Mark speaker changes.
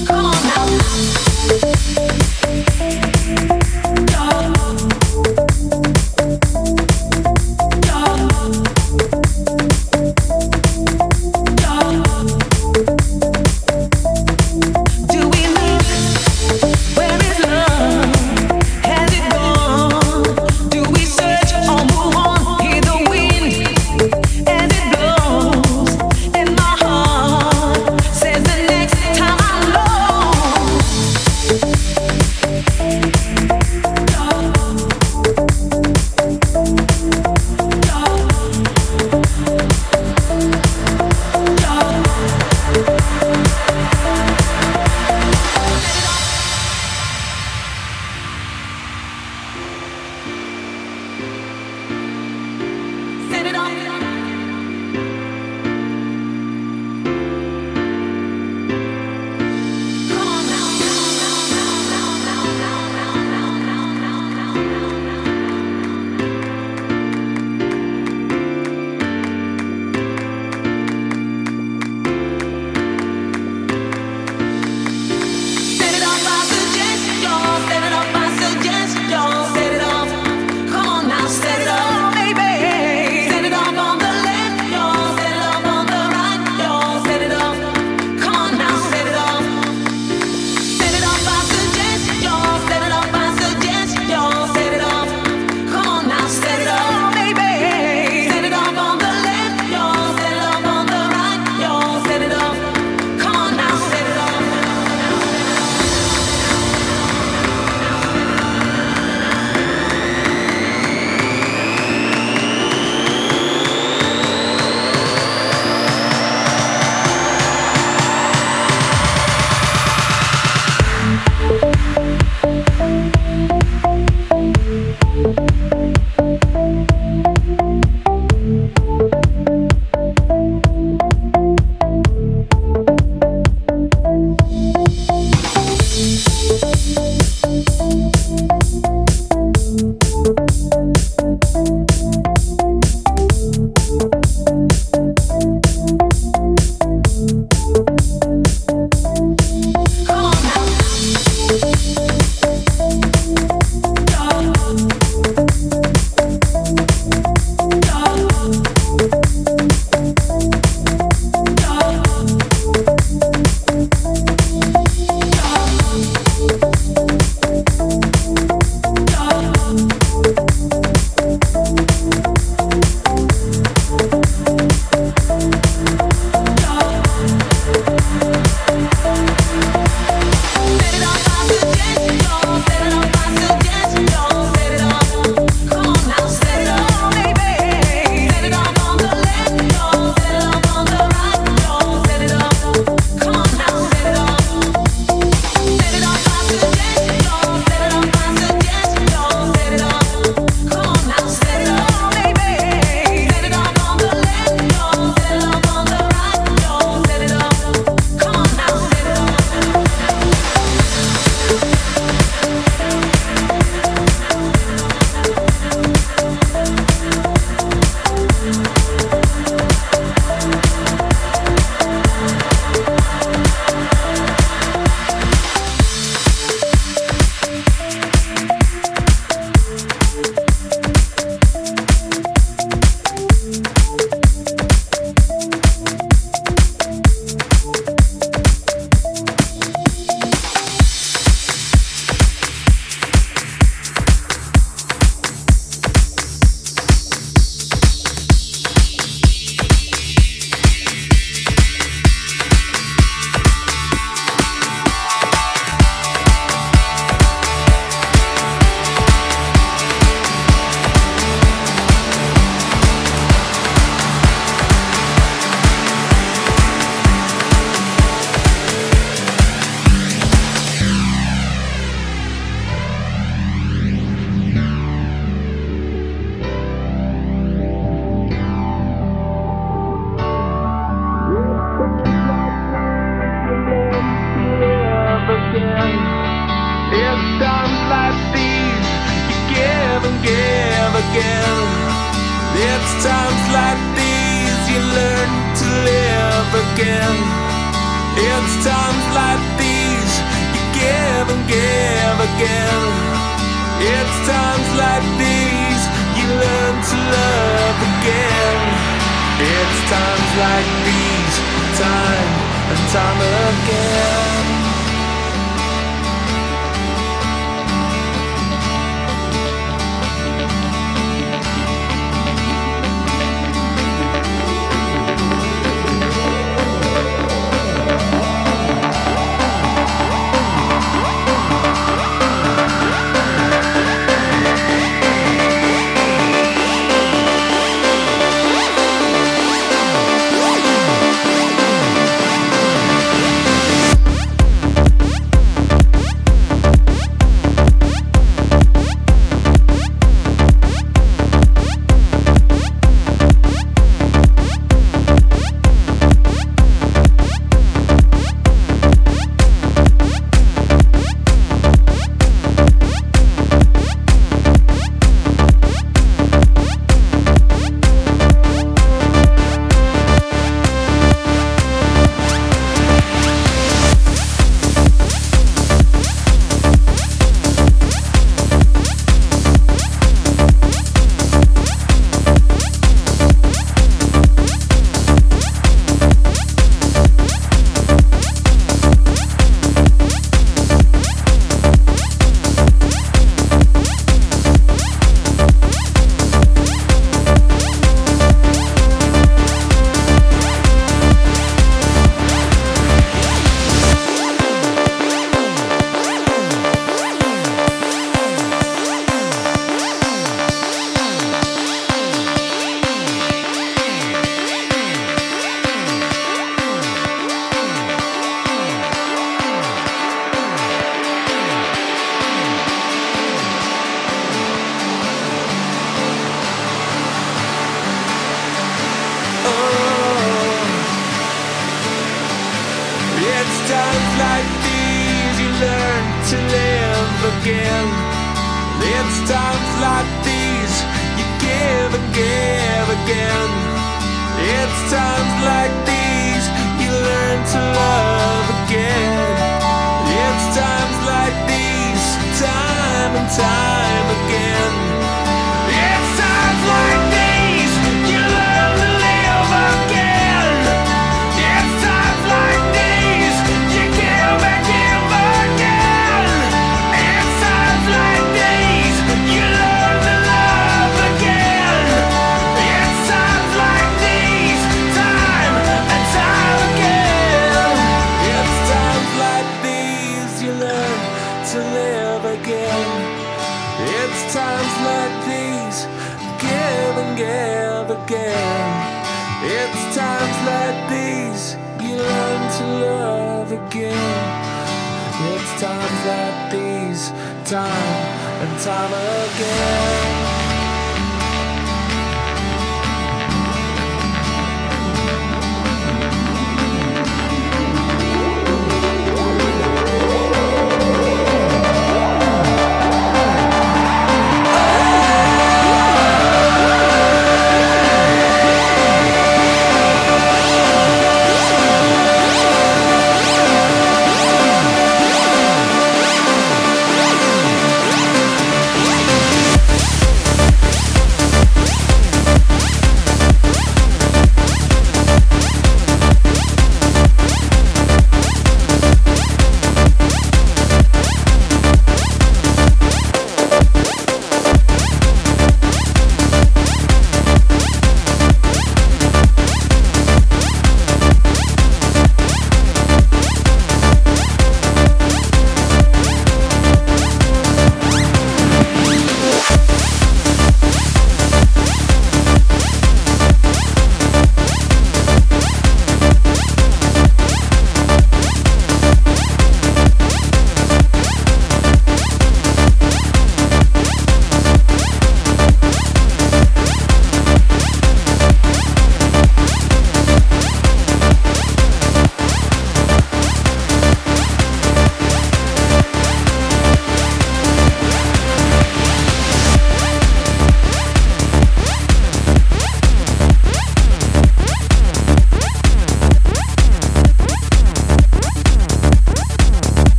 Speaker 1: Come on now.